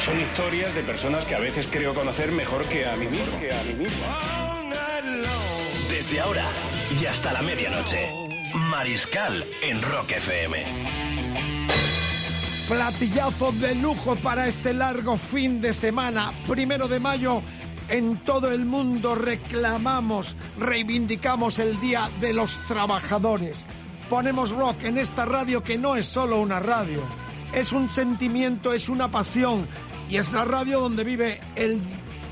Son historias de personas que a veces creo conocer mejor que a mí mismo. Que a mí mismo. Desde ahora y hasta la medianoche. Mariscal en Rock FM. Platillazo de lujo para este largo fin de semana. Primero de mayo, en todo el mundo reclamamos, reivindicamos el Día de los Trabajadores. Ponemos rock en esta radio que no es solo una radio, es un sentimiento, es una pasión y es la radio donde vive el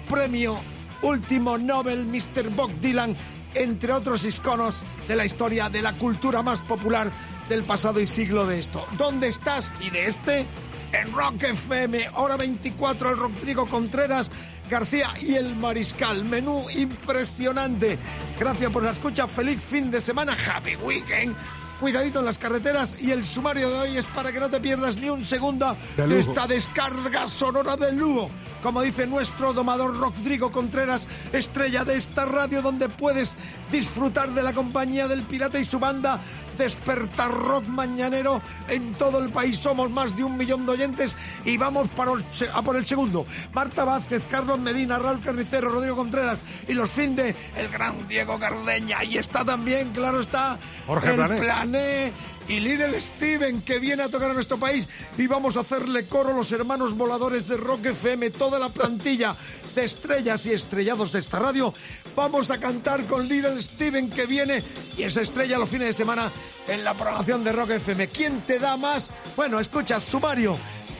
premio último Nobel Mr. Bob Dylan, entre otros iconos de la historia de la cultura más popular del pasado y siglo de esto. ¿Dónde estás? Y de este, en Rock FM, hora 24, el Rodrigo Contreras, García y el Mariscal. Menú impresionante. Gracias por la escucha. Feliz fin de semana. Happy Weekend. Cuidadito en las carreteras y el sumario de hoy es para que no te pierdas ni un segundo De esta descarga sonora de lujo. Como dice nuestro domador Rodrigo Contreras, estrella de esta radio donde puedes disfrutar de la compañía del pirata y su banda Despertar Rock Mañanero en todo el país. Somos más de un millón de oyentes y vamos para a por el segundo. Marta Vázquez, Carlos Medina, Raúl Carnicero, Rodrigo Contreras y los fin de el gran Diego Cardeña. Y está también, claro está, Jorge el Plané. Plané y Little Steven que viene a tocar a nuestro país y vamos a hacerle coro los hermanos voladores de Rock FM, toda la plantilla de estrellas y estrellados de esta radio. Vamos a cantar con Little Steven que viene y esa estrella los fines de semana en la programación de Rock FM. ¿Quién te da más? Bueno, escucha, sumario,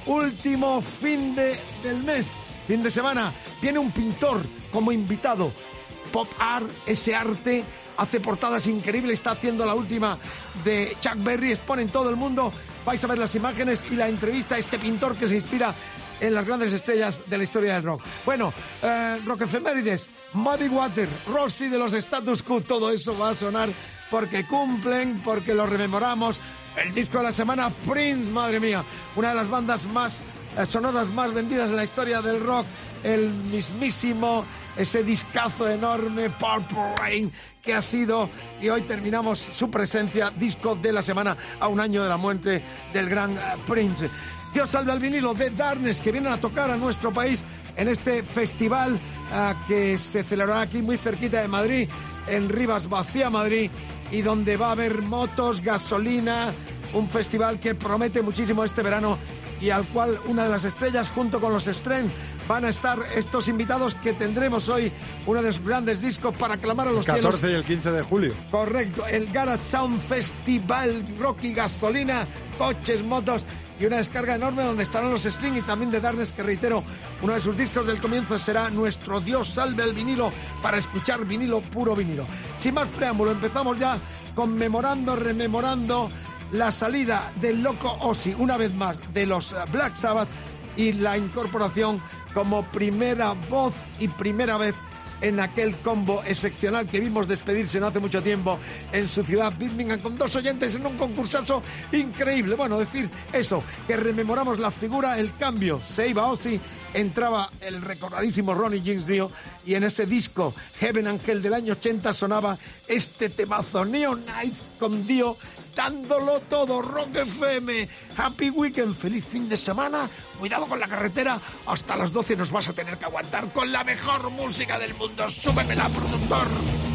último fin de, del mes, fin de semana, viene un pintor como invitado pop art, ese arte, hace portadas increíbles, está haciendo la última de Chuck Berry, expone en todo el mundo. Vais a ver las imágenes y la entrevista a este pintor que se inspira en las grandes estrellas de la historia del rock. Bueno, eh, Rock Efemérides, Muddy Water, Roxy de los Status Quo, todo eso va a sonar porque cumplen, porque lo rememoramos. El disco de la semana, Prince, madre mía, una de las bandas más eh, sonoras más vendidas en la historia del rock, el mismísimo, ese discazo enorme, Purple Rain, que ha sido, y hoy terminamos su presencia, disco de la semana a un año de la muerte del gran eh, Prince. Dios salve al vinilo de Darkness, que vienen a tocar a nuestro país en este festival eh, que se celebrará aquí muy cerquita de Madrid, en Rivas Vacía, Madrid, y donde va a haber motos, gasolina, un festival que promete muchísimo este verano y al cual una de las estrellas junto con los Stren van a estar estos invitados que tendremos hoy uno de sus grandes discos para clamar a los El 14 cielos. y el 15 de julio. Correcto, el Garage Sound Festival, Rocky Gasolina, coches, motos y una descarga enorme donde estarán los String y también de Darnes, que reitero, uno de sus discos del comienzo será Nuestro Dios salve el vinilo para escuchar vinilo, puro vinilo. Sin más preámbulo, empezamos ya conmemorando, rememorando la salida del loco Ozzy, una vez más, de los eh, Black Sabbath y la incorporación como primera voz y primera vez en aquel combo excepcional que vimos despedirse no hace mucho tiempo en su ciudad Birmingham con dos oyentes en un concursazo increíble. Bueno, decir eso, que rememoramos la figura, el cambio. Se iba Ozzy, entraba el recordadísimo Ronnie James Dio y en ese disco Heaven Angel del año 80 sonaba este temazo Neon Nights con Dio dándolo todo, Rock FM, Happy Weekend, feliz fin de semana, cuidado con la carretera, hasta las 12 nos vas a tener que aguantar con la mejor música del mundo, súbemela, productor.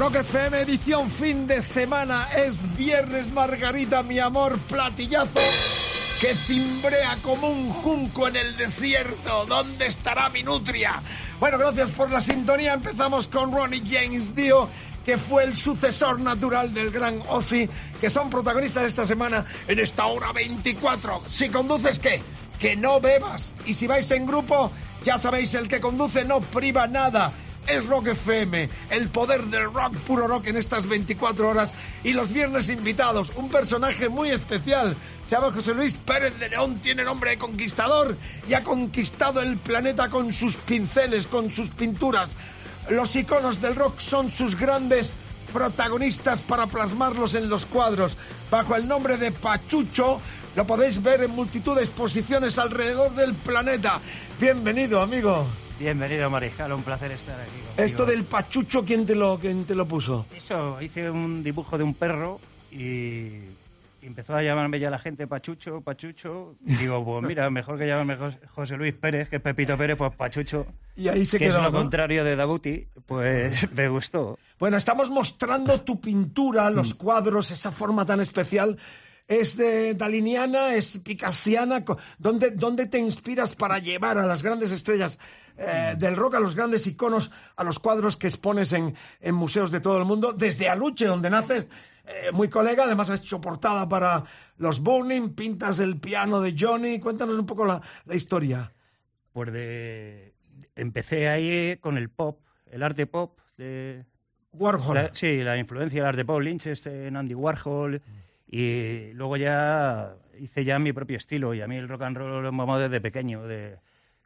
Rock FM edición fin de semana es viernes Margarita, mi amor, platillazo que cimbrea como un junco en el desierto. ¿Dónde estará mi nutria? Bueno, gracias por la sintonía. Empezamos con Ronnie James Dio, que fue el sucesor natural del gran Ozzy, que son protagonistas esta semana en esta hora 24. Si conduces, ¿qué? Que no bebas. Y si vais en grupo, ya sabéis, el que conduce no priva nada es Rock FM, el poder del rock, puro rock en estas 24 horas. Y los viernes invitados, un personaje muy especial. Se llama José Luis Pérez de León, tiene nombre de conquistador y ha conquistado el planeta con sus pinceles, con sus pinturas. Los iconos del rock son sus grandes protagonistas para plasmarlos en los cuadros. Bajo el nombre de Pachucho, lo podéis ver en multitud de exposiciones alrededor del planeta. Bienvenido, amigo. Bienvenido, Mariscal, un placer estar aquí. contigo. Esto del Pachucho, ¿quién te lo, quién te lo puso? Eso, hice un dibujo de un perro y empezó a llamarme ya la gente Pachucho, Pachucho. Y digo, pues mira, mejor que llamarme Jos- José Luis Pérez, que es Pepito Pérez, pues Pachucho. Y ahí se que quedó. es lo ¿no? contrario de Dabuti, pues me gustó. Bueno, estamos mostrando tu pintura, Mm. los cuadros, esa forma tan especial. ¿Es de daliniana? ¿Es picasiana? Co- ¿Dónde, ¿Dónde te inspiras para llevar a las grandes estrellas eh, del rock, a los grandes iconos, a los cuadros que expones en, en museos de todo el mundo? Desde Aluche, donde naces, eh, muy colega, además has hecho portada para los Burning, pintas el piano de Johnny. Cuéntanos un poco la, la historia. Pues de... Empecé ahí con el pop, el arte pop de, Warhol. La- sí, la influencia del arte pop, Lynch, este, en Andy Warhol. Y luego ya hice ya mi propio estilo. Y a mí el rock and roll lo mamado desde pequeño. De,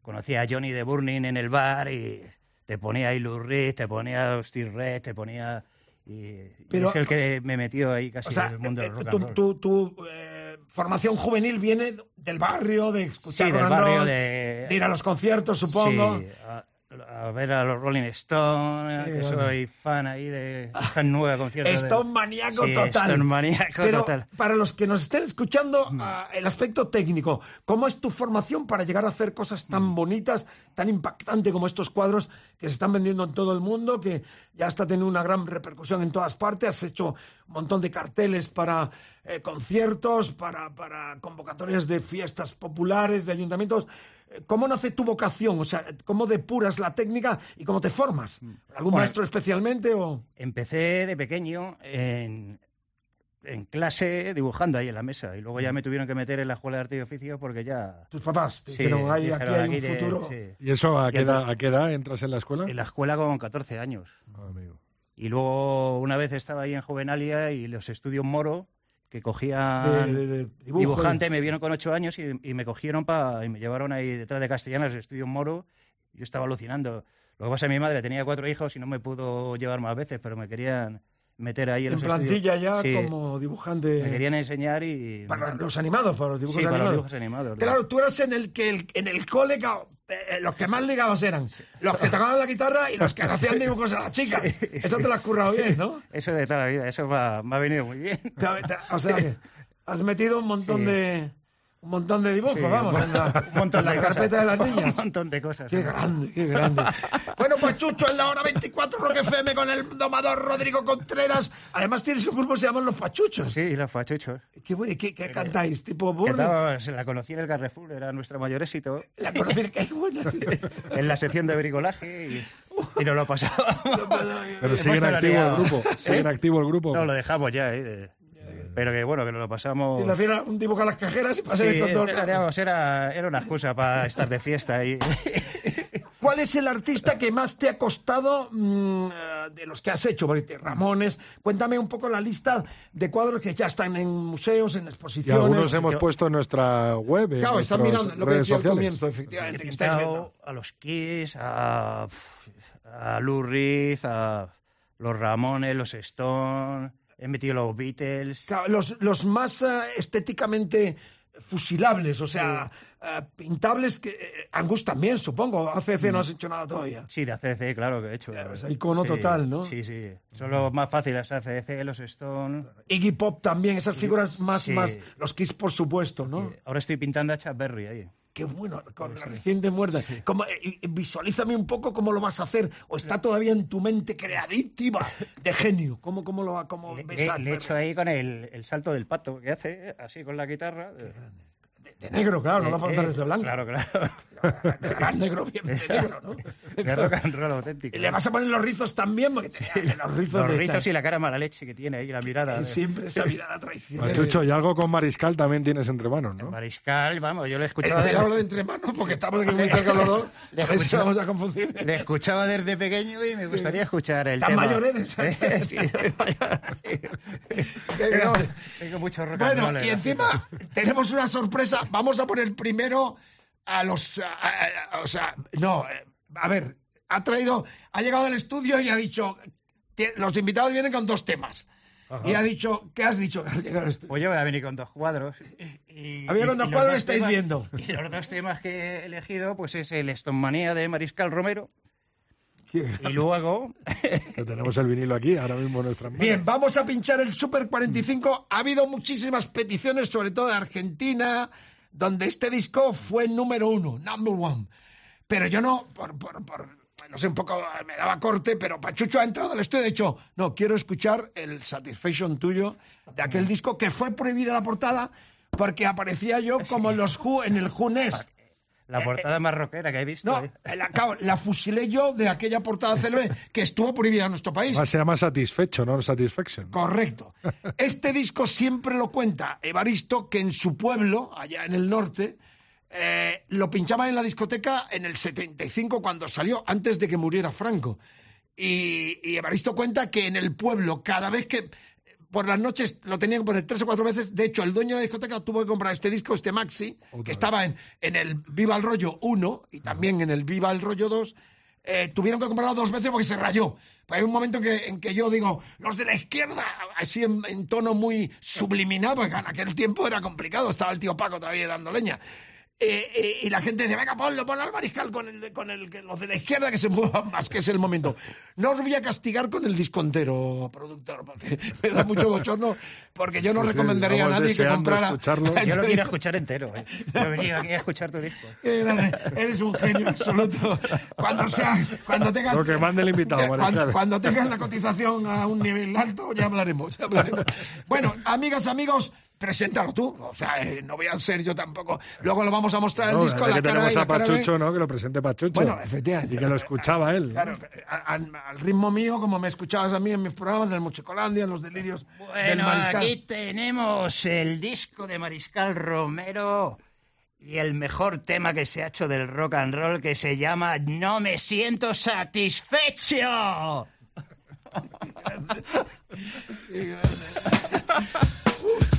conocía a Johnny de Burning en el bar y te ponía Lou Reed, te ponía Steve Red, te ponía... Y, y Pero- es el que me metió ahí casi O sea, en el mundo eh, del rock tu, and roll. tu- tu, eh, formación juvenil viene del barrio, de escuchar Sí, del barrio, roll, de- ir a los conciertos, supongo. Sí, a, a ver a los Rolling Stones, que bueno. soy fan ahí de esta nueva concierto. de- Stone maníaco Sí, total. Stone maníaco Pero total. Mm. para los que nos estén escuchando, ah, el aspecto técnico, ¿cómo es tu formación para llegar a hacer cosas tan Mm. bonitas, tan impactantes como estos cuadros que se están vendiendo en todo el mundo, que ya está teniendo una gran repercusión en todas partes? Has hecho un montón de carteles para eh, conciertos, para, para convocatorias de fiestas populares, de ayuntamientos. ¿Cómo nace tu vocación? O sea, ¿cómo depuras la técnica y cómo te formas? ¿Algún Mm. Bueno, maestro especialmente o...? Empecé de pequeño en, en clase dibujando ahí en la mesa y luego ya me tuvieron que meter en la escuela de arte y oficios porque ya... Tus papás te Sí, dijeron, "Ay, dijeron, aquí hay un de- futuro. sí. ¿Y eso a qué, edad, a qué edad entras en la escuela? En la escuela con 14 años. Amigo. Y luego una vez estaba ahí en Juvenalia y los estudios Moro, que dibujo dibujante, y- me vieron con 8 años y, y me cogieron pa, y me llevaron ahí detrás de Castellanos, los estudios Moro. Yo estaba alucinando. Lo que pasa es que mi madre tenía cuatro hijos y no me pudo llevar más veces, pero me querían meter ahí en, En los plantilla estudios. ya Sí, como dibujante. Me querían enseñar y... Para los animados, para los dibujos Sí, para los animados. dibujos animados. Claro, tú eras en el que el- en el cole eh, los que más ligabas eran los que tocaban la guitarra y los que hacían dibujos a las chicas. Eso te lo has currado bien, ¿no? Eso de toda la vida, eso me ha, me ha venido muy bien. O sea has metido un montón Sí. de un montón de dibujos, Sí, vamos, en la, un montón en la de carpeta cosas. de las niñas. Un montón de cosas. Qué grande, qué grande. Bueno, pues Chucho en la hora 24 Rock FM con el domador Rodrigo Contreras. Además tienes un grupo se llaman Los Pachuchos. Sí, los fachuchos. ¿Qué, bueno, ¿y qué, qué cantáis? ¿Tipo burro? la conocí en el Carrefour, era nuestro mayor éxito. La conocí, qué buena. en la sección de bricolaje y, y nos lo pasaba. Pero sigue en activo el grupo. Sigue en activo el grupo. No, lo dejamos ya, ¿eh? Pero que bueno, que nos lo pasamos. Y le hacían un dibujo a las cajeras y Sí, pasé con todo. era, digamos, era, era una excusa para estar de fiesta y ¿Cuál es el artista que más te ha costado mm, eh, de los que has hecho? Ramones, cuéntame un poco la lista de cuadros que ya están en museos, en Y exposiciones. algunos hemos Yo- puesto en nuestra web, en Claro, están mirando lo que decía al comienzo, efectivamente, que estáis viendo. a los Kiss, a, a Lou Reed, a los Ramones, los Stone, he metido los Beatles. Claro, Los, los más eh, estéticamente fusilables, o sea, eh, pintables que eh, Angus también, supongo. ACC no has hecho nada todavía. Sí, de ACDC, claro que he hecho. pues, icono Sí, total, ¿no? Sí, sí. Son los más fáciles, ACDC, los Stone. Iggy Pop también, esas figuras más, Sí. más, los Kiss por supuesto, ¿no? Ahora estoy pintando a Chuck Berry ahí. Qué bueno, con la reciente muerte. Como, eh, visualízame un poco cómo lo vas a hacer, o está todavía en tu mente creativa de genio. ¿Cómo, cómo lo cómo Le, ves le- a- le he hecho ahí con el, el salto del pato que hace, así con la guitarra. De negro, claro, no lo puedo Eh, desde blanco. Claro, claro. De gran negro, bien de negro, ¿no? De rock and roll auténtico. Y le vas a poner los rizos también, porque te- los rizos, Los de rizos y la cara mala leche que tiene ahí, la mirada. de- Siempre esa mirada traicionera. Pachucho, y algo con Mariscal también tienes entre manos, ¿no? Mariscal, vamos, yo le Eh, escuchaba, yo hablo de entre manos porque estamos aquí muy cerca los dos. Vamos a confundir. le escuchaba desde pequeño y me gustaría escuchar el ¿Tan tema. mayor eres? Eh, sí, soy mayor, sí. Tengo, tengo mucho rock and Bueno, y encima tenemos una sorpresa. Vamos a poner primero a los. a- a- a- o sea, no, eh, a ver, ha traído. Ha llegado al estudio y ha dicho. Los invitados vienen con dos temas. Y ha dicho. ¿Qué has dicho? Pues yo voy a venir con dos cuadros. Y, Había con dos cuadros, estáis temas- viendo. Y los dos temas que he elegido, pues es el Stonemanía de Mariscal Romero. Y luego, Que tenemos el vinilo aquí, ahora mismo en nuestras manos. Bien, vamos a pinchar el Super 45. Ha habido muchísimas peticiones, sobre todo de Argentina, donde este disco fue número uno, number one. Pero yo no, por, por, por- no sé, un poco me daba corte, pero Pachucho ha entrado al estudio y ha dicho, no, quiero escuchar el Satisfaction tuyo de aquel disco que fue prohibida la portada porque aparecía yo como en los Who, en el Who Nest. La portada más rockera que he visto. No, ¿eh? la, claro, la fusilé yo de aquella portada célebre que estuvo prohibida en nuestro país. Se llama Satisfecho, no Satisfaction. Correcto. Este disco siempre lo cuenta Evaristo, que en su pueblo, allá en el norte, eh, lo pinchaba en la discoteca en el 75 cuando salió, antes de que muriera Franco. Y, y Evaristo cuenta que en el pueblo, cada vez que por las noches lo tenían que poner tres o cuatro veces, de hecho el dueño de la discoteca tuvo que comprar este disco, este maxi, que estaba en, en el Viva el Rollo 1 y también en el Viva el Rollo 2, eh, tuvieron que comprarlo dos veces porque se rayó. Hay un momento que, en que yo digo, los de la izquierda, así en, en tono muy subliminal, porque en aquel tiempo era complicado, estaba el tío Paco todavía dando leña. Eh, eh, y la gente dice, venga, ponlo, ponlo al mariscal con, el, con el, que los de la izquierda que se muevan más, que es el momento. No os voy a castigar con el disco entero, productor, porque me da mucho bochorno, porque yo no Sí, sí, recomendaría a estamos nadie que comprara... escucharlo. Yo lo quiero escuchar entero. ¿eh? Yo he venido aquí a escuchar tu disco. Grande. Eres un genio absoluto. Cuando sea, cuando tengas. Lo que mande el invitado, cuando, cuando tengas la cotización a un nivel alto, ya hablaremos, ya hablaremos. Bueno, amigas, amigos, preséntalo tú. O sea, eh, no voy a ser yo tampoco. Luego lo vamos a mostrar el disco, la que cara tenemos A cara. Pachucho, ¿no? Que lo presente Pachucho. Bueno, efectivamente. Y que lo escuchaba él. Claro, a- a- al ritmo mío, como me escuchabas a mí en mis programas, en el Muchicolandia, en los delirios del Bueno, mariscal. aquí tenemos el disco de Mariscal Romero y el mejor tema que se ha hecho del rock and roll que se llama No me siento satisfecho.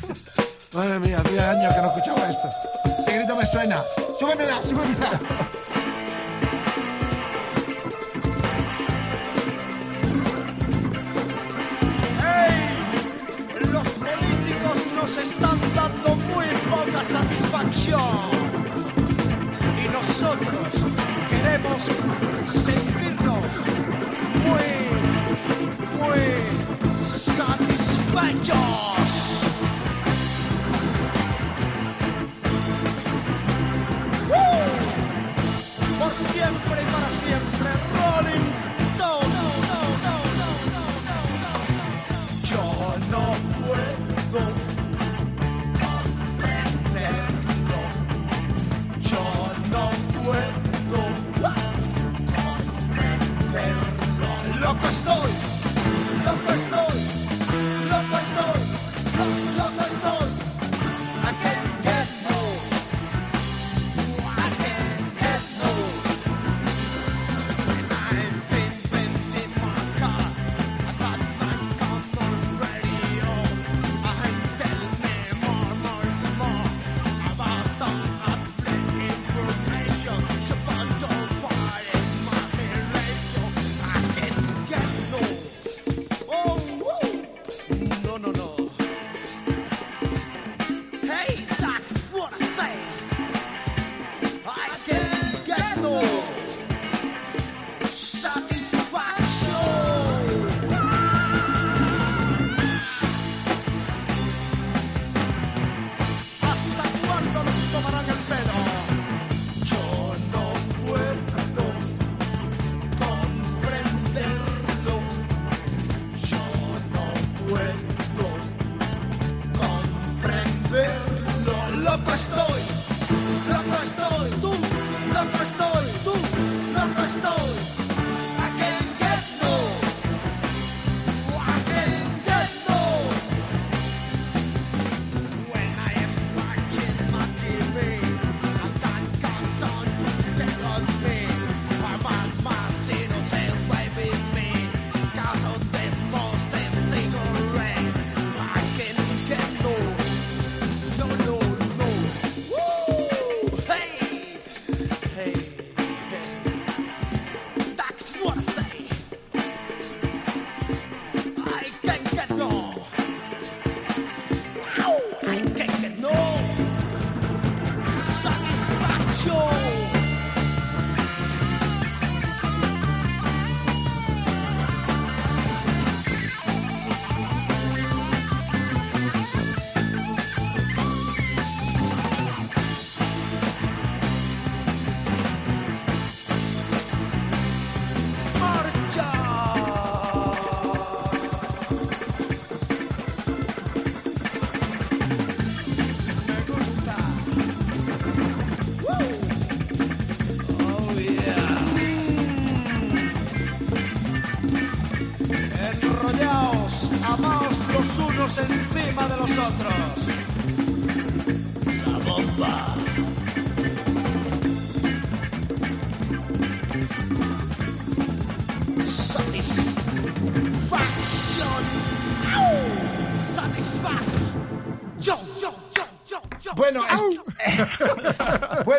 Madre mía, hacía años que no escuchaba esto. Ese grito me suena. Súbemela, súbemela. Los políticos nos están dando muy poca satisfacción. Y nosotros queremos sentirnos muy, muy satisfechos.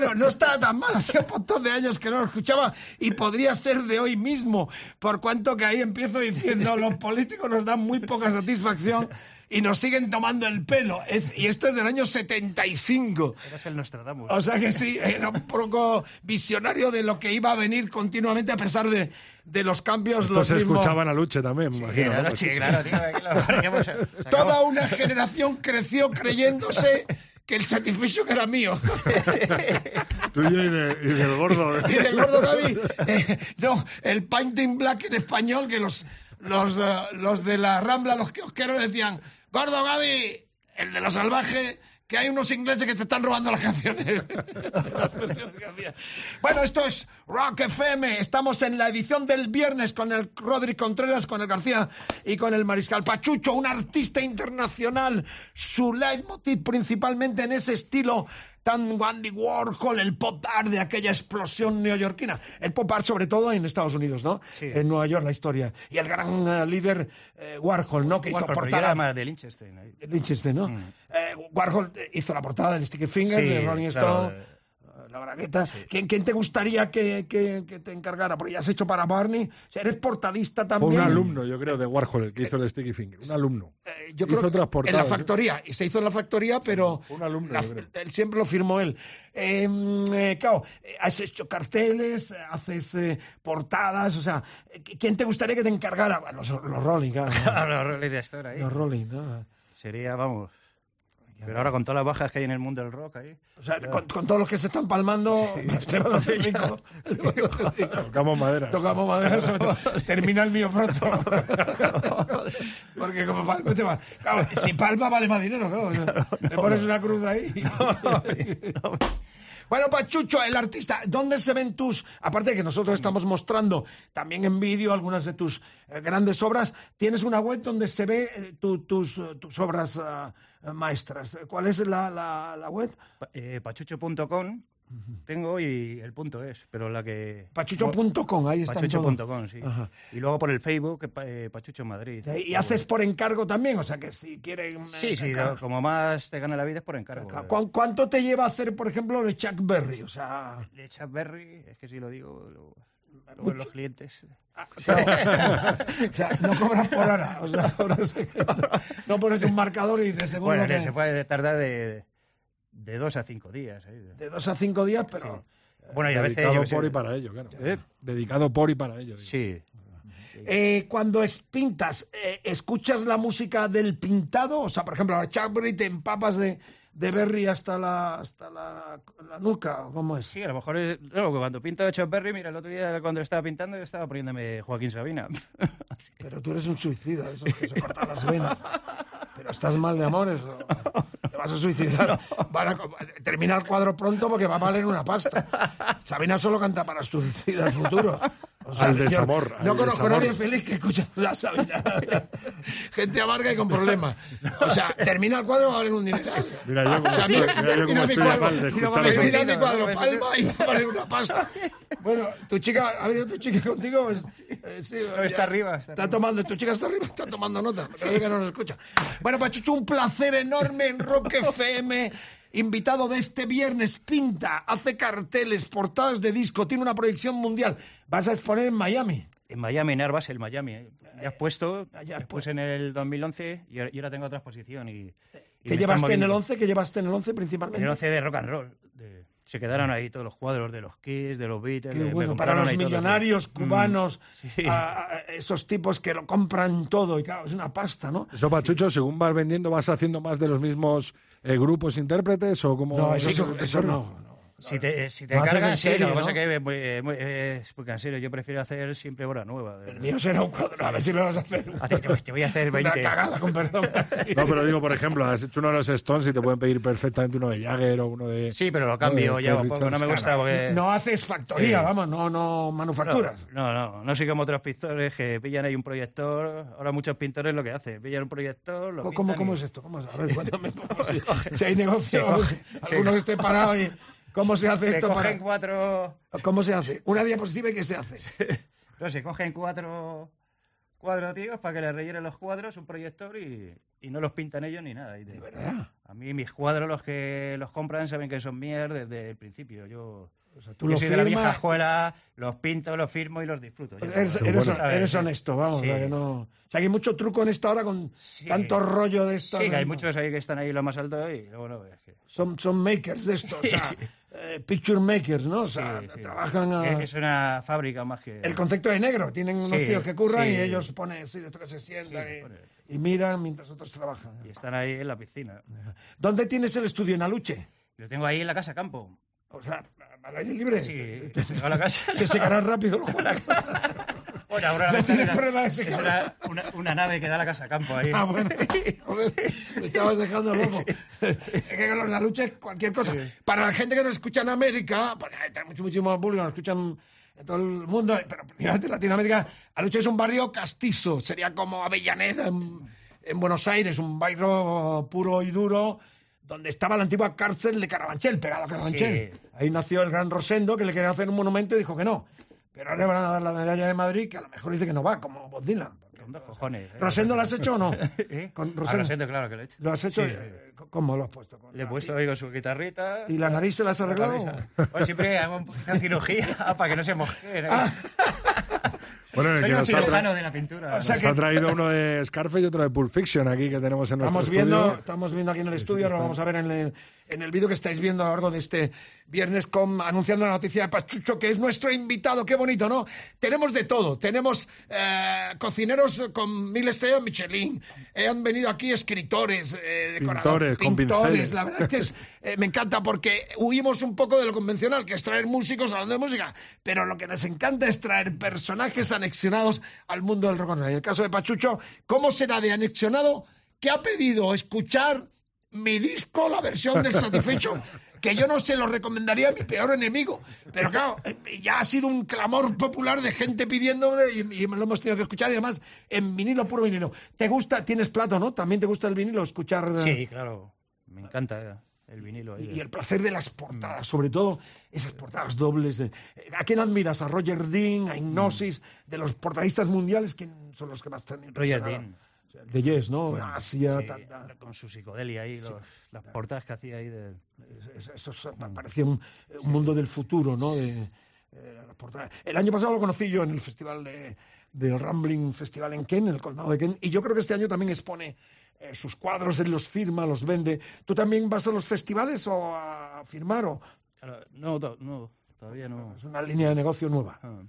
Bueno, no está tan mal, hacía un montón de años que no lo escuchaba y podría ser de hoy mismo, por cuanto que ahí empiezo diciendo los políticos nos dan muy poca satisfacción y nos siguen tomando el pelo. Es, y esto es del año 75. Eres el Nostradamus. O sea que sí, era un poco visionario de lo que iba a venir continuamente a pesar de, de los cambios. Los se mismos- escuchaba en la lucha también, me imagino. claro, ¿no? sí, claro, tío, aquí lo-. Toda una generación creció creyéndose que el Satisfaction era mío. Tuyo y, de- y del gordo. Y del gordo Gaby, eh, no, el Painting Black en español, que los, los, eh, los de la Rambla, los kiosqueros decían, gordo Gaby, el de lo salvaje, que hay unos ingleses que te están robando las canciones. Bueno, esto es Rock FM. Estamos en la edición del viernes con el Rodri Contreras, con el García y con el Mariscal Pachucho, un artista internacional. Su leitmotiv principalmente en ese estilo tan Andy Warhol, el pop art de aquella explosión neoyorquina. El pop art sobre todo en Estados Unidos, ¿no? En Nueva York la historia. Y el gran eh, líder eh, Warhol, ¿no? Que Warhol, hizo pero portada... más de Liechtenstein. Liechtenstein, ¿no? Eh, Warhol hizo la portada del Sticky Finger, Sí, de Rolling Stone, la bragueta. ¿Quién, quién te gustaría que, que- que te encargara? Porque ya has hecho para Barney. O sea, eres portadista Fue también. un alumno, yo creo, de Warhol, el que hizo el Sticky Finger. Un alumno. Eh, yo hizo creo otras que portadas. en la ¿eh? factoría. Y se hizo en la factoría, pero fue un alumno, la- yo creo. él siempre lo firmó él. Eh, eh, claro, eh, has hecho carteles, eh, haces eh, portadas, o sea, eh, ¿quién te gustaría que te encargara? Bueno, los, los Rolling, claro. los Rolling Stone ahí. los Rolling, ¿no? Sería, vamos. Pero ahora con todas las bajas que hay en el mundo del rock ahí. O sea, con, con todos los que se están palmando, te va a hacer rico. Tocamos madera. Tocamos madera, termina el mío pronto. Porque como palma te va. Claro, si palma vale más dinero, claro. Le pones una cruz ahí. Bueno, Pachucho, el artista, ¿dónde se ven tus, aparte de que nosotros estamos mostrando también en vídeo algunas de tus eh, grandes obras, tienes una web donde se ve eh, tu- tus, eh, tus obras ah, maestras? ¿Cuál es la, la- la web? Pa- pachucho.com tengo y el punto es, pero la que... Pachucho.com, ahí está Pachucho.com, sí. Ajá. Y luego por el Facebook, pa- eh, Pachucho Madrid. Y haces por encargo también, o sea que si quieren... eh, Sí, sí, como más te gana la vida es por encargo. ¿Cu- ¿Cuánto te lleva hacer, por ejemplo, de Chuck Berry? O sea, De Chuck Berry, es que si lo digo, lo- luego los clientes... o sea, no cobras por hora. O sea, cobras- no pones un marcador y dices, según Bueno, que- se puede tardar de, de dos a cinco días. ahí. de dos a cinco días, pero... Bueno, y a veces... Dedicado por y para ello, claro. ¿Eh? Dedicado por y para ello. digo. Sí. Eh, cuando es- pintas, eh, ¿escuchas la música del pintado? O sea, por ejemplo, a Chuck Berry te empapas de, de Berry hasta la, hasta la, la nuca, ¿o ¿cómo es? Sí, a lo mejor es, no, cuando pinto Chuck Berry, mira, el otro día cuando estaba pintando yo estaba poniéndome Joaquín Sabina. Pero tú eres un suicida, eso que se cortan las venas. Pero estás mal de amores, te vas a suicidar. Van a- termina el cuadro pronto porque va a valer una pasta. Sabina solo canta para suicidas futuros. O Al yo desamor, No al conozco a nadie feliz que escuche la Sabina. Gente amarga y con problemas. O sea, termina el cuadro va a valer un dineral. Mira yo como O sea, estoy, mira, mira yo como estoy de cuadro, mal de mira, escuchar mira mi cuadro, palma y va a valer una pasta. Bueno, tu chica, ¿ha venido tu chica contigo? Pues, eh, sí, está ya. arriba, está Está tomando, tu chica está arriba, está tomando nota. Creo que no nos escucha. Bueno, Pachucho, un placer enorme en Rock FM. Invitado de este viernes, pinta, hace carteles, portadas de disco, tiene una proyección mundial. Vas a exponer en Miami. En Miami, en Airbus, el Miami. ¿eh? Ya has puesto, ya has en el 2011 y ahora y ahora tengo otra exposición. Y, ¿Qué llevaste en el moviendo. 11? ¿Qué llevaste en el 11 En principalmente? el 11 de rock and roll. de- se quedaron ahí todos los cuadros de los Kiss, de los Beatles. Qué bueno, para los millonarios cubanos, sí. a- a- esos tipos que lo compran todo y claro, es una pasta, ¿no? Eso, Pachucho, según vas vendiendo, ¿vas haciendo más de los mismos eh, grupos intérpretes o como...? No, eso, eso, eso no. No. Si te, si te cargan, en sí, serie, lo que pasa ¿no? es que es muy, eh, muy- es muy cansero. Yo prefiero hacer siempre hora nueva. El mío será un cuadro, a ver si lo vas a hacer. Te, te voy a hacer 20. Una cagada, con perdón. No, pero digo, por ejemplo, has hecho uno de los Stones y te pueden pedir perfectamente uno de Jagger o uno de. Sí, pero lo cambio ya poco. No me gusta porque... No haces factoría, Sí. vamos, no, no manufacturas. No, no, no soy como otros pintores que pillan ahí un proyector. Ahora muchos pintores lo que hacen, pillan un proyector, lo ¿Cómo, pintan cómo y- es esto? ¿Cómo es? A ver, cuéntame. si, hay negocio, alguno que esté parado y... ¿Cómo se hace Se esto? cogen para- cuatro... ¿Cómo se hace? Una diapositiva y ¿qué se hace? No, se cogen cuatro cuatro tíos para que les rellenen los cuadros, un proyector y, y no los pintan ellos ni nada. Y de, verdad? A mí mis cuadros, los que los compran, saben que son mías desde el principio. Yo, tú yo los soy de la vieja firmas- escuela, los pinto, los firmo y los disfruto. Yo- Eres, Sí. honesto, vamos. Sí. o que no... o sea, que hay mucho truco en esta hora con tanto rollo de esto. Sí, que hay muchos ahí que están ahí lo más alto y bueno, es que... Son, son makers de esto, o sea, Sí. eh, picture makers, ¿no? O sea, Sí, sí. trabajan a- Es, una fábrica más que... El concepto de negro, tienen unos Sí, tíos que curran sí. y ellos ponen así, de esto que se sientan y, y miran mientras otros trabajan. Y están ahí en la piscina. ¿Dónde tienes el estudio? ¿En Aluche? Lo tengo ahí en la casa campo. O sea, al aire libre. Sí, tengo la casa. Se secará rápido los juegos. Bueno, ahora la tienes prueba de es una, una, una nave que da a la casa campo ahí. Ah, bueno. Joder, me estabas dejando loco. Es que con los de Aluche es cualquier cosa. Para la gente que nos escucha en América, porque hay mucho, muchísimo público, nos escuchan en todo el mundo, pero principalmente en Latinoamérica, Aluche es un barrio castizo, sería como Avellaneda en, en Buenos Aires, un barrio puro y duro, donde estaba la antigua cárcel de Carabanchel, pegado a Carabanchel. Sí. Ahí nació el gran Rosendo, que le quería hacer un monumento y dijo que no. Pero ahora le van a dar la medalla de Madrid, que a lo mejor dice que no va, como Bob Dylan. Con cojones. ¿eh? ¿Rosendo lo has hecho o no? ¿Eh? Con A Rosendo. Rosendo, claro que lo he hecho. ¿Lo has hecho? Sí. eh, ¿Cómo lo has puesto? Le he puesto ahí con su guitarrita. ¿Y la nariz se la has arreglado? Pues siempre hago un poquito de cirugía para que no se moje. ¿no? Bueno, en el que nos ha, tra- de la pintura. O sea nos que- ha traído uno de Scarface y otro de Pulp Fiction aquí que tenemos en nuestro Estamos viendo, estudio. estamos viendo aquí en el estudio, lo vamos a ver en el, en el vídeo que estáis viendo a lo largo de este viernes con, anunciando la noticia de Pachucho, que es nuestro invitado. Qué bonito, ¿no? Tenemos de todo. Tenemos eh, cocineros con mil estrellas Michelin. Eh, han venido aquí escritores, eh, decoradores, Pintores, con pintores. La verdad es que es, eh, me encanta porque huimos un poco de lo convencional, que es traer músicos hablando de música. Pero lo que nos encanta es traer personajes anexionados al mundo del rock and roll. En el caso de Pachucho, ¿cómo será de anexionado que ha pedido escuchar mi disco, la versión del satisfecho? Que yo no se lo recomendaría a mi peor enemigo. Pero claro, eh, ya ha sido un clamor popular de gente pidiendo y, y lo hemos tenido que escuchar. Y además, en vinilo, puro vinilo. ¿Te gusta? ¿Tienes plato, no? ¿También te gusta el vinilo? Escuchar. eh, Sí, claro. Me encanta eh, el vinilo. ahí. y el placer de las portadas, sobre todo esas portadas dobles. de- ¿A quién admiras? ¿A Roger Dean? ¿A Hipnosis? De los portadistas mundiales, ¿quién son los que más te han Roger impresionado? Dean. De Yes, ¿no? Asia, Sí, ta- ta- con su psicodelia ahí, los- las portadas que hacía ahí de... Eso, eso es- parecía un, un mundo del futuro, ¿no? De, eh, las portadas. El año pasado lo conocí yo en el festival de, del Rambling Festival en Ken, en el condado de Ken, y yo creo que este año también expone eh, sus cuadros, él los firma, los vende. ¿Tú también vas a los festivales o a firmar o No, no, todavía no. es una línea de negocio nueva? Ah.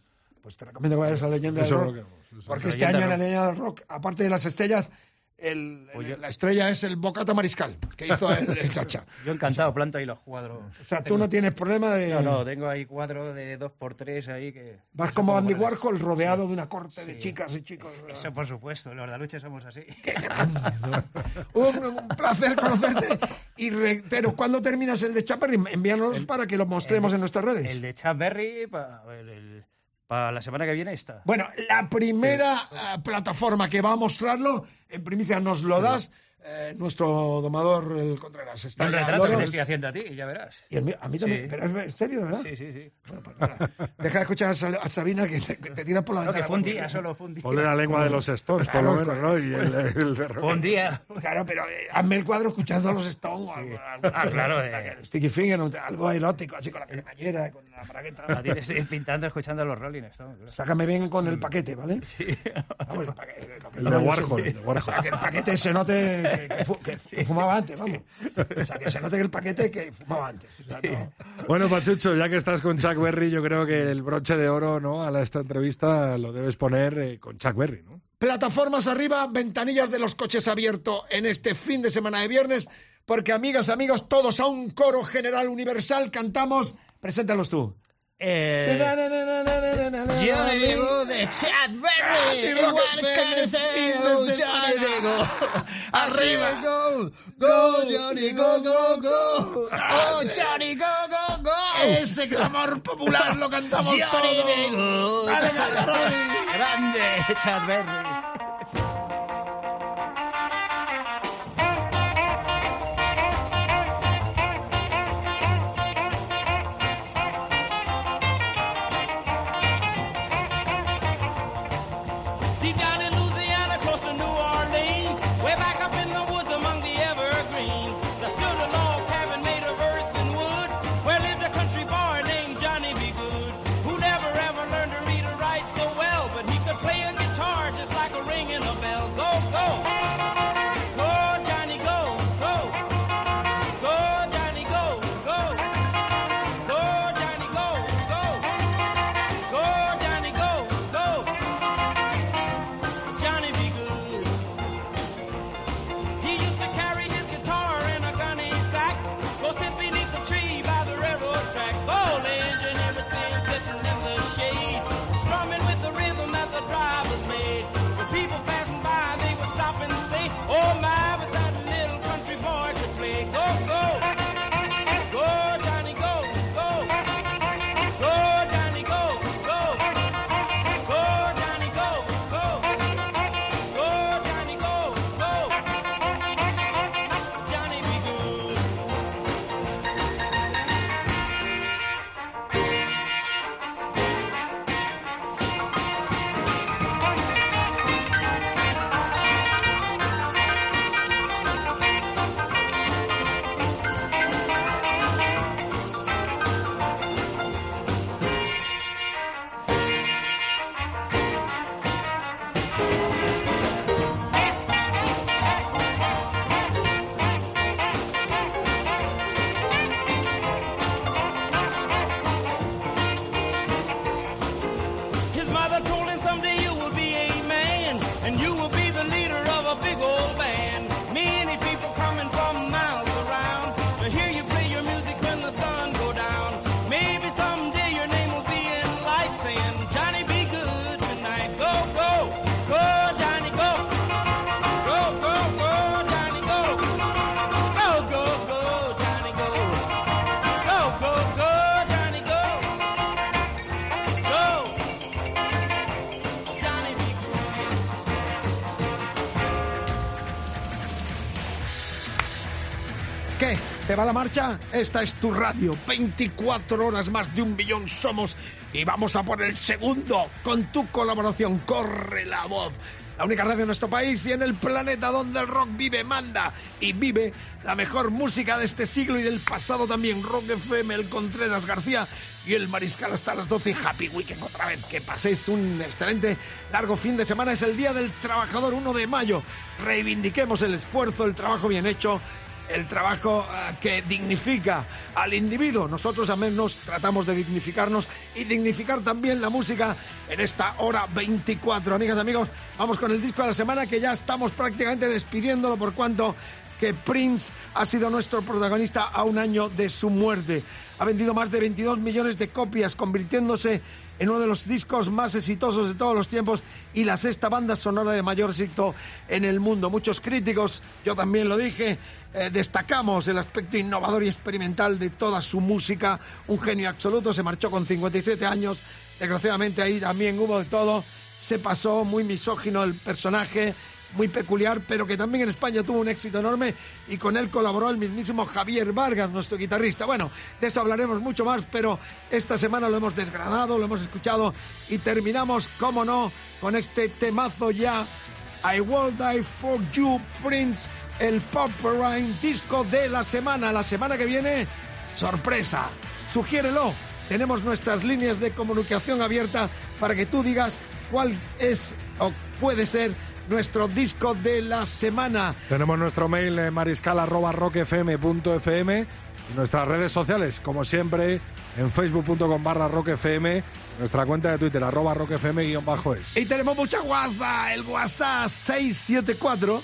Pues te recomiendo que vayas a Leyenda Eso del Rock. porque es. este año en la. Leyenda del Rock, aparte de las estrellas, el- el- la estrella es el Bocata Mariscal, que hizo el, el Chacha. Yo encantado, planto ahí los cuadros. O sea, tú no tienes problema de... No, no, tengo ahí cuadros de dos por tres ahí que... Vas como Andy Warhol rodeado de una corte de chicas y chicos. Eso por supuesto, los de lucha somos así. Un, un placer conocerte. Y reitero, ¿cuándo terminas el de Chaperry? Envíanos para que lo mostremos en nuestras redes. El de Chad Berry para la semana que viene está. Bueno, la primera eh, plataforma que va a mostrarlo, en primicia nos lo das, eh, nuestro domador, el Contreras. Está ya retrato que te estoy haciendo a ti, ya verás. Y el a mí también, Sí. pero es en serio, verdad. Sí, sí, sí. Deja de escuchar a, Sal- a Sabina que te, que te tira por la No, que ventana. fue un día, solo fue un día. Ponle la lengua de los Stones, por lo menos, ¿no? Y el, el de Fue un día. Claro, pero eh, hazme el cuadro escuchando a los Stones. o algo- algo- Ah, claro, de- Sticky Finger, algo erótico, así con la cremallera, con la A bragueta. ti te estoy pintando escuchando a los Rolling Stones. claro. Sácame bien con el paquete, ¿vale? Vamos, el paquete, lo que El de Warhol, el de Warhol. O sea, que el paquete se note que, que fu- que- que fumaba antes, vamos. O sea, que se note que el paquete que fumaba antes. O sea, no- Bueno, Pachucho, ya que estás con Chuck Berry, yo creo que el broche de oro ¿no? a la- esta entrevista lo debes poner eh, con Chuck Berry, ¿no? Plataformas arriba, ventanillas de los coches abierto en este fin de semana de viernes porque amigas, amigos, todos a un coro general universal cantamos. Preséntalos tú. Eh, Johnny Vigo de Chad Berry. Igual que Johnny Vigo. Arriba. Go, go, Johnny, go, go, go. Oh, Johnny, go, go, go. Ese clamor popular lo cantamos Johnny todos. Dale, Ronnie. grande, Chad Berry. ¿Te va la marcha? Esta es tu radio. 24 horas más de un millón somos y vamos a por el segundo con tu colaboración. Corre la voz. La única radio en nuestro país y en el planeta donde el rock vive, manda y vive la mejor música de este siglo y del pasado también. Rock FM, el Contreras García y el Mariscal hasta las 12. Happy Weekend otra vez. Que paséis un excelente largo fin de semana. Es el Día del Trabajador, 1 de mayo. Reivindiquemos el esfuerzo, el trabajo bien hecho el trabajo eh, que dignifica al individuo. Nosotros al menos tratamos de dignificarnos y dignificar también la música en esta hora 24. Amigas, amigos, vamos con el disco de la semana que ya estamos prácticamente despidiéndolo por cuanto que Prince ha sido nuestro protagonista a un año de su muerte. Ha vendido más de 22 millones de copias, convirtiéndose en uno de los discos más exitosos de todos los tiempos y la sexta banda sonora de mayor éxito en el mundo. Muchos críticos, yo también lo dije, eh, destacamos el aspecto innovador y experimental de toda su música. Un genio absoluto, se marchó con 57 años. Desgraciadamente ahí también hubo de todo. Se pasó muy misógino el personaje, muy peculiar, pero que también en España tuvo un éxito enorme y con él colaboró el mismísimo Javier Vargas, nuestro guitarrista. Bueno, de eso hablaremos mucho más, pero esta semana lo hemos desgranado, lo hemos escuchado y terminamos, como no, con este temazo ya, I Will Die For You, Prince, el Pop Rain disco de la semana. La semana que viene, sorpresa, sugiérelo. Tenemos nuestras líneas de comunicación abierta para que tú digas cuál es o puede ser nuestro disco de la semana. Tenemos nuestro mail eh, mariscal@rockfm.fm y nuestras redes sociales, como siempre, en facebook.com barra rockfm, nuestra cuenta de Twitter, arroba rockfm-es. Y tenemos mucha WhatsApp, el WhatsApp 674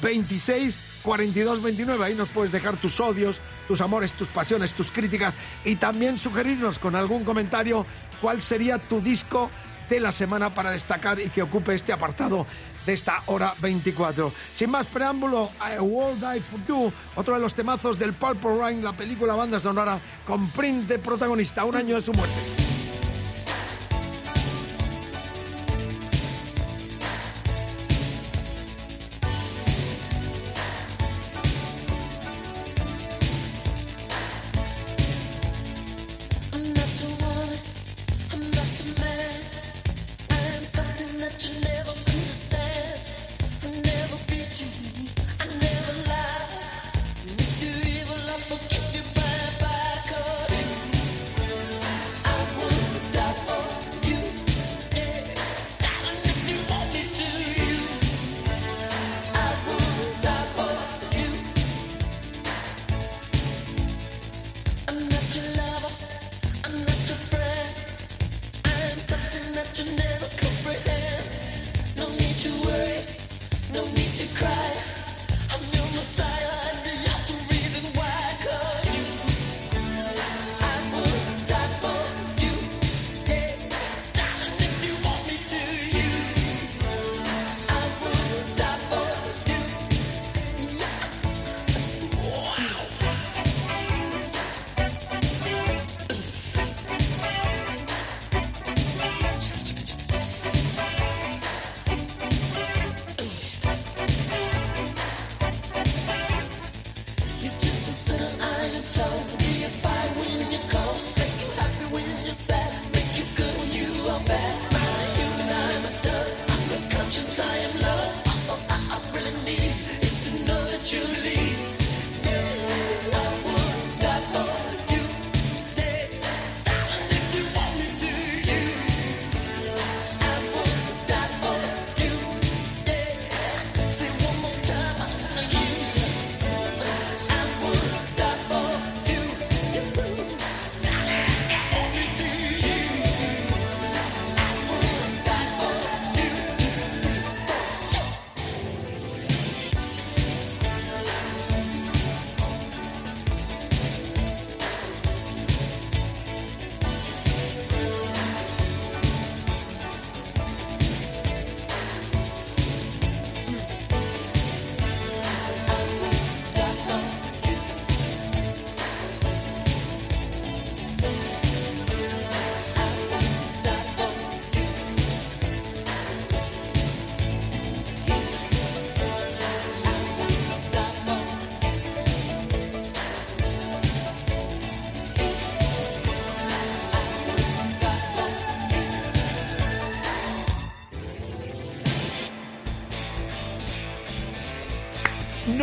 26 42 29. Ahí nos puedes dejar tus odios, tus amores, tus pasiones, tus críticas y también sugerirnos con algún comentario cuál sería tu disco de la semana para destacar y que ocupe este apartado de esta hora 24. Sin más preámbulo, I Will Die For You, otro de los temazos del Purple Rain, la película banda sonora con Print de protagonista, un año de su muerte.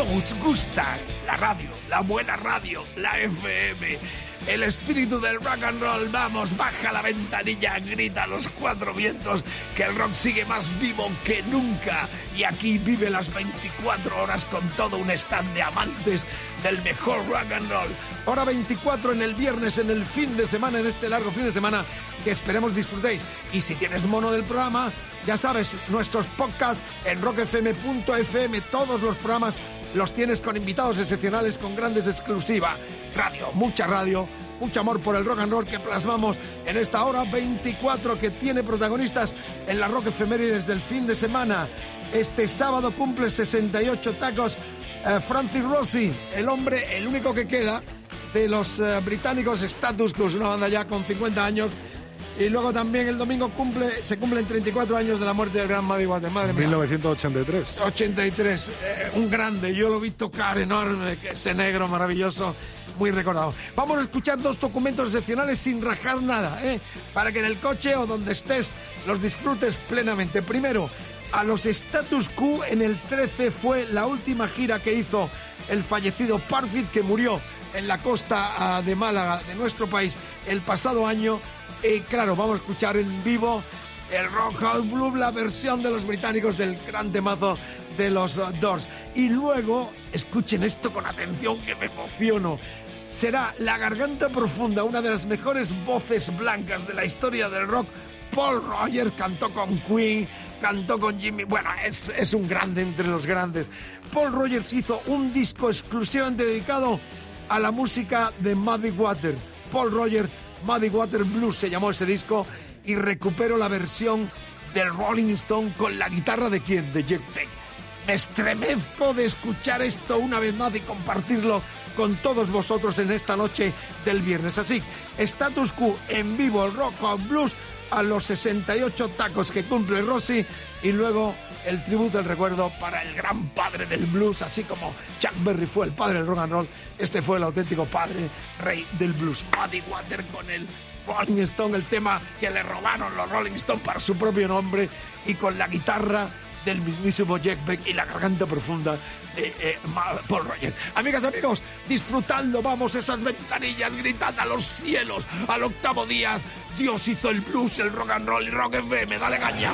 Nos gusta la radio, la buena radio, la FM. El espíritu del rock and roll, vamos, baja la ventanilla, grita a los cuatro vientos que el rock sigue más vivo que nunca. Y aquí vive las 24 horas con todo un stand de amantes del mejor rock and roll. Hora 24 en el viernes, en el fin de semana, en este largo fin de semana que esperemos disfrutéis. Y si tienes mono del programa, ya sabes, nuestros podcasts en rockfm.fm, todos los programas los tienes con invitados excepcionales, con grandes exclusivas. Radio, mucha radio, mucho amor por el rock and roll que plasmamos en esta hora 24 que tiene protagonistas en la rock efemérides del fin de semana. Este sábado cumple 68 tacos eh, Francis Rossi, el hombre, el único que queda de los eh, británicos Status Quo, una banda ya con 50 años. Y luego también el domingo cumple, se cumplen 34 años de la muerte del gran. Madre mía. 1983. 83, eh, un grande, yo lo vi tocar enorme, ese negro maravilloso, muy recordado. Vamos a escuchar dos documentos excepcionales sin rajar nada, ¿eh? para que en el coche o donde estés los disfrutes plenamente. Primero, a los Status Quo en el 13 fue la última gira que hizo el fallecido Parfit, que murió en la costa ah, de Málaga, de nuestro país, el pasado año. Y claro, vamos a escuchar en vivo el Rock House Blue, la versión de los británicos del gran temazo de los Doors. Y luego, escuchen esto con atención que me emociono. Será La Garganta Profunda, una de las mejores voces blancas de la historia del rock, Paul Rogers cantó con Queen, cantó con Jimmy. Bueno, es, es un grande entre los grandes. Paul Rogers hizo un disco exclusivamente dedicado a la música de Muddy Water. Paul Rogers, Muddy Water Blues se llamó ese disco y recupero la versión del Rolling Stone con la guitarra de quién? De Jeff Beck. Me estremezco de escuchar esto una vez más y compartirlo con todos vosotros en esta noche del viernes. Así, status quo en vivo, el rock and blues a los 68 tacos que cumple Rossi y luego el tributo, el recuerdo para el gran padre del blues, así como Chuck Berry fue el padre del rock and roll, este fue el auténtico padre, rey del blues. Muddy Water con el Rolling Stone, el tema que le robaron los Rolling Stone para su propio nombre y con la guitarra del mismísimo Jack Beck y la garganta profunda de eh, Paul Rogers. Amigas, amigos, disfrutando, vamos esas ventanillas, gritad a los cielos, al octavo día. Dios hizo el blues, el rock and roll y rock FM, dale caña.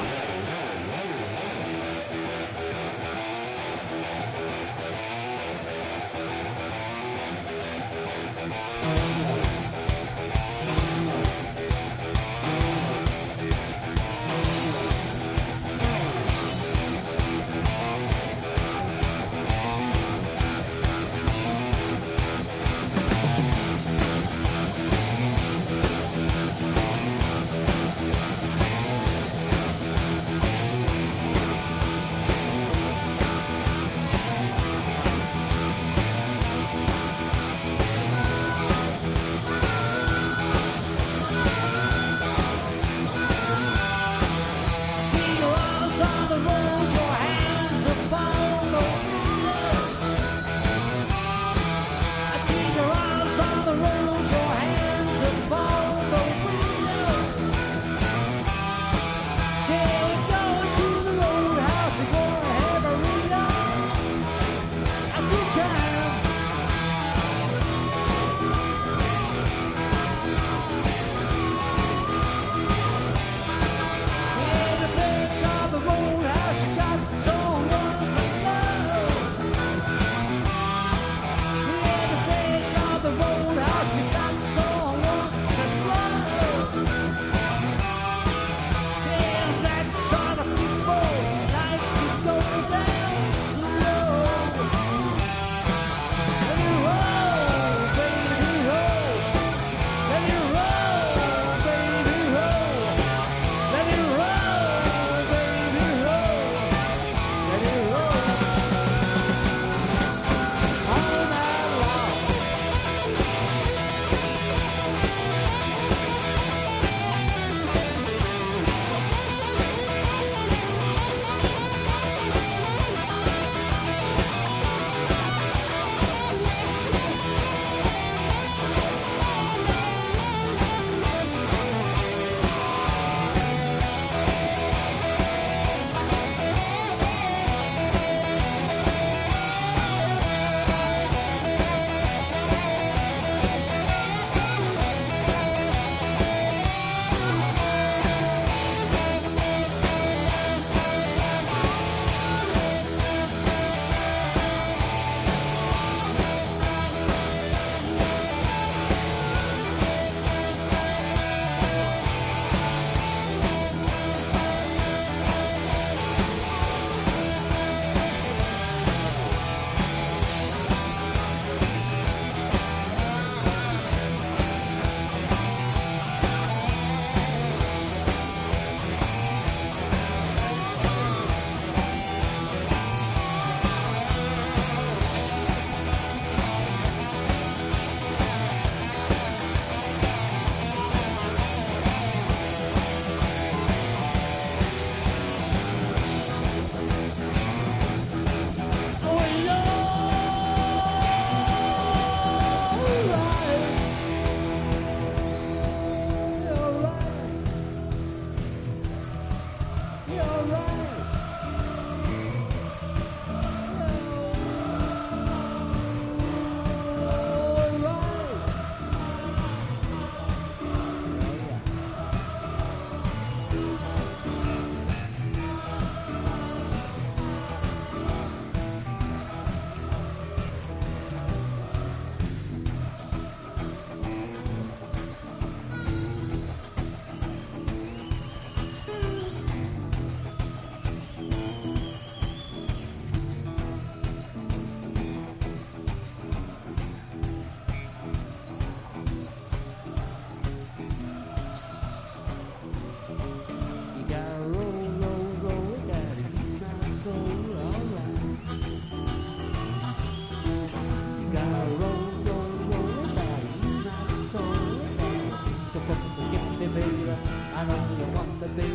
I know you want to be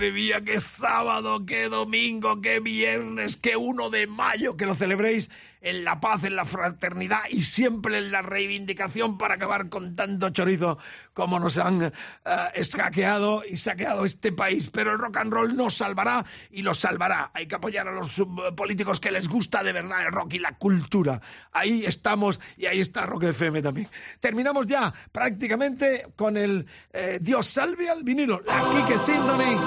Madre mía, qué sábado, qué domingo, qué viernes, qué 1 de mayo, que lo celebréis en la paz, en la fraternidad y siempre en la reivindicación para acabar con tanto chorizo como nos han eh, escaqueado y saqueado este país. Pero el rock and roll nos salvará y lo salvará. Hay que apoyar a los sub- políticos que les gusta de verdad el rock y la cultura. Ahí estamos y ahí está Rock FM también. Terminamos ya prácticamente con el eh, Dios salve al vinilo, la Kike Symphony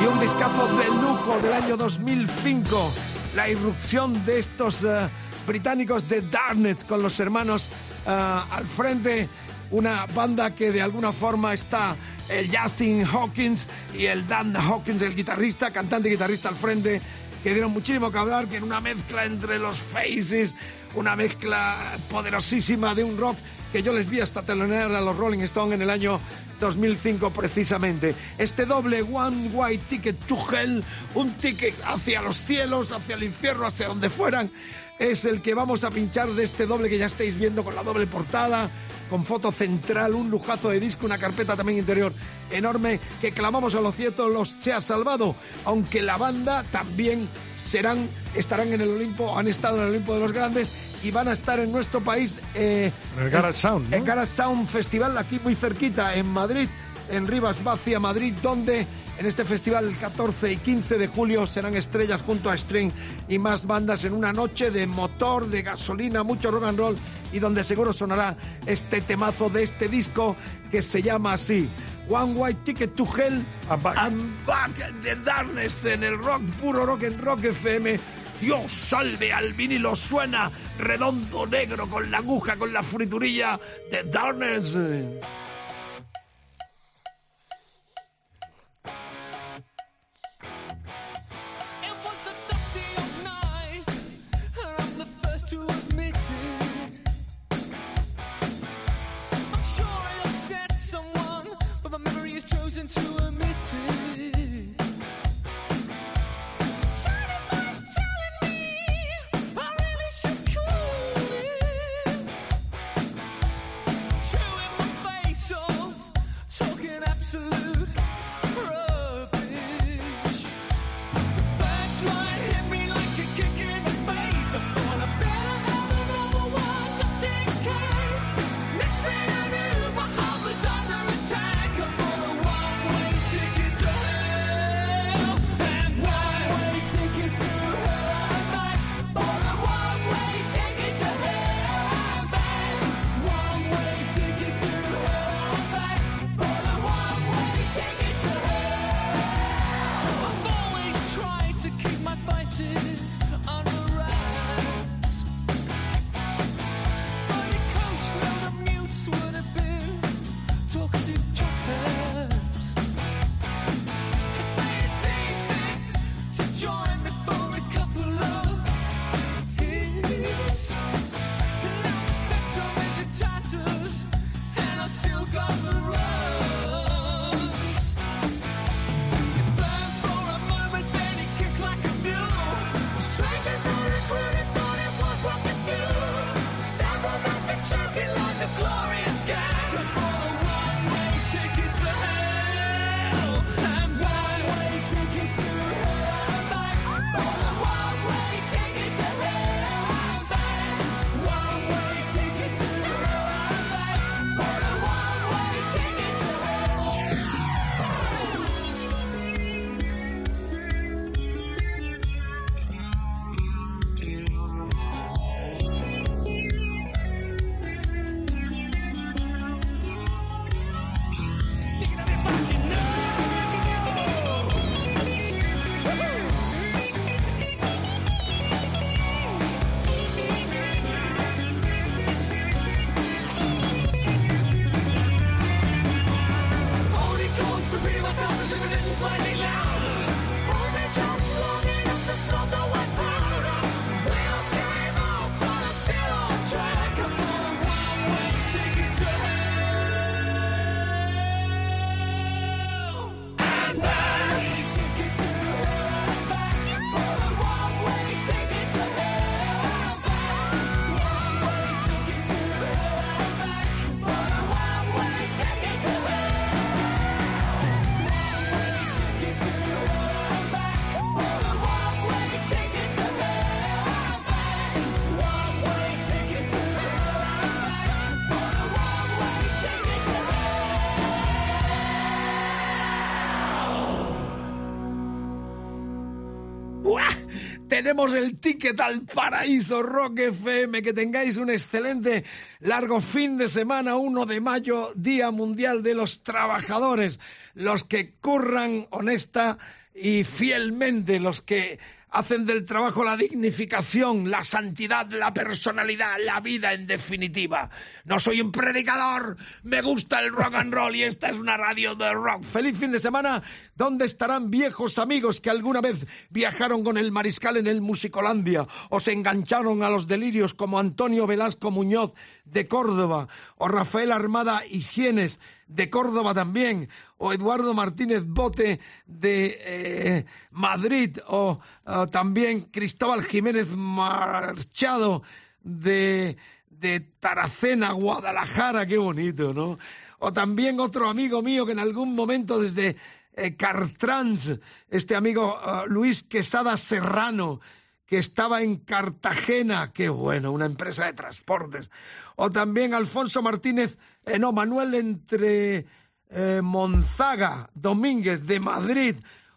y un discazo de lujo del año 2005. La irrupción de estos eh, británicos de Darknet con los hermanos eh, al frente. Una banda que de alguna forma está el Justin Hawkins y el Dan Hawkins, el guitarrista, cantante y guitarrista al frente, que dieron muchísimo que hablar, que en una mezcla entre los Faces, una mezcla poderosísima de un rock que yo les vi hasta telonear a los Rolling Stones en el año 2005 precisamente. Este doble One White Ticket to Hell, un ticket hacia los cielos, hacia el infierno, hacia donde fueran, es el que vamos a pinchar de este doble que ya estáis viendo con la doble portada, con foto central, un lujazo de disco, una carpeta también interior enorme que clamamos a lo cierto los se ha salvado, aunque la banda también serán, estarán en el Olimpo, han estado en el Olimpo de los Grandes y van a estar en nuestro país eh, En el Garage Sound, ¿no? en Garage Sound Festival aquí muy cerquita en Madrid, en Rivas Vacia, Madrid, donde en este festival el 14 y 15 de julio serán estrellas junto a String y más bandas en una noche de motor, de gasolina, mucho rock and roll y donde seguro sonará este temazo de este disco que se llama así. One White Ticket to Hell and Back the Darkness en el rock, puro rock en Rock FM. Dios salve al vinilo, suena redondo negro con la aguja, con la friturilla de Darkness. Tenemos el ticket al paraíso Rock FM. Que tengáis un excelente largo fin de semana, 1 de mayo, Día Mundial de los Trabajadores. Los que curran honesta y fielmente, los que hacen del trabajo la dignificación, la santidad, la personalidad, la vida en definitiva. No soy un predicador, me gusta el rock and roll y esta es una radio de rock. Feliz fin de semana, ¿dónde estarán viejos amigos que alguna vez viajaron con el mariscal en el Musicolandia o se engancharon a los delirios como Antonio Velasco Muñoz de Córdoba o Rafael Armada Higienes de Córdoba también, o Eduardo Martínez Bote de eh, Madrid, o eh, también Cristóbal Jiménez Marchado de, de Taracena, Guadalajara, qué bonito, ¿no? O también otro amigo mío que en algún momento desde eh, Cartrans, este amigo eh, Luis Quesada Serrano, que estaba en Cartagena, qué bueno, una empresa de transportes. O también Alfonso Martínez, eh, no, Manuel entre Monzaga Domínguez de Madrid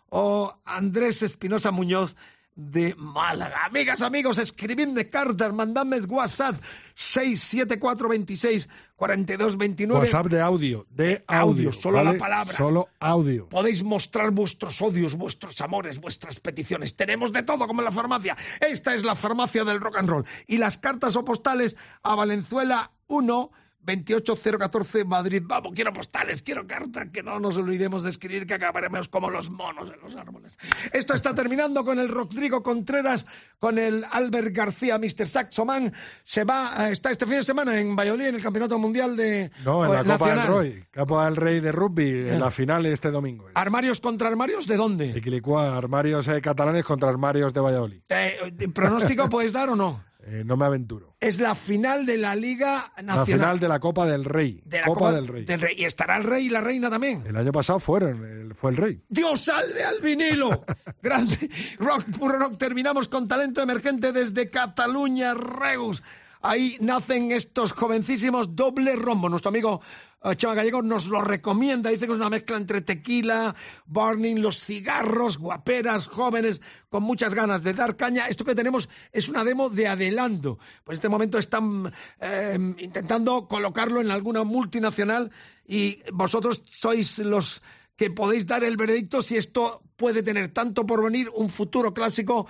o Andrés Espinosa Muñoz de Málaga. Amigas, amigos, escribidme cartas, mandadme WhatsApp 67426 4229. WhatsApp de audio, de audio. Audio, solo ¿vale? la palabra. Solo audio. Podéis mostrar vuestros odios, vuestros amores, vuestras peticiones. Tenemos de todo como en la farmacia. Esta es la farmacia del rock and roll. Y las cartas o postales a Valenzuela 1 28014 Madrid. Vamos, quiero postales, quiero cartas, que no nos olvidemos de escribir que acabaremos como los monos en los árboles. Esto está terminando con el Rodrigo Contreras, con el Albert García, Mr. Saxoman. Se va, eh, está este fin de semana en Valladolid en el Campeonato Mundial de No, en la eh, Copa del. Rey. Copa del Rey de rugby, en la final este domingo. ¿Armarios contra armarios de dónde? Armarios eh, catalanes contra armarios de Valladolid. Eh, ¿Pronóstico puedes dar o no? Eh, no me aventuro. Es la final de la Liga Nacional. La final de la Copa del Rey. de la Copa, del Rey. Y estará el rey y la reina también. El año pasado fueron, el- fue el Rey. Dios salve al vinilo. Grande. Rock, puro rock. Terminamos con talento emergente desde Cataluña, Reus. Ahí nacen estos jovencísimos doble rombo. Nuestro amigo eh, Chema Gallego nos lo recomienda. Dice que es una mezcla entre tequila, burning, los cigarros, guaperas, jóvenes, con muchas ganas de dar caña. Esto que tenemos es una demo de adelanto. Pues en este momento están eh, intentando colocarlo en alguna multinacional y vosotros sois los que podéis dar el veredicto si esto puede tener tanto por venir un futuro clásico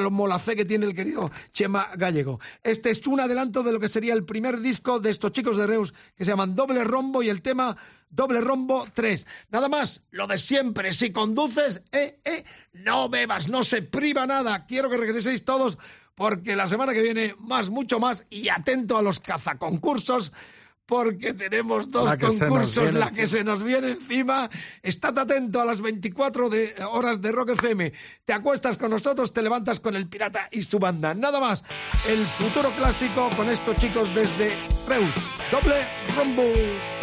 como la fe que tiene el querido Chema Gallego. Este es un adelanto de lo que sería el primer disco de estos chicos de Reus que se llaman Doble Rombo y el tema Doble Rombo 3. Nada más, lo de siempre, si conduces, eh, eh, no bebas, no se priva nada. Quiero que regreséis todos porque la semana que viene más, mucho más y atento a los cazaconcursos porque tenemos dos La concursos, la que se nos viene encima. Estad atento a las 24 de, horas de Rock FM. Te acuestas con nosotros, te levantas con el pirata y su banda. Nada más, el futuro clásico con estos chicos desde Reus. Doble rombo.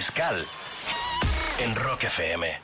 De 11 a 12, Mariscal. En Rock FM.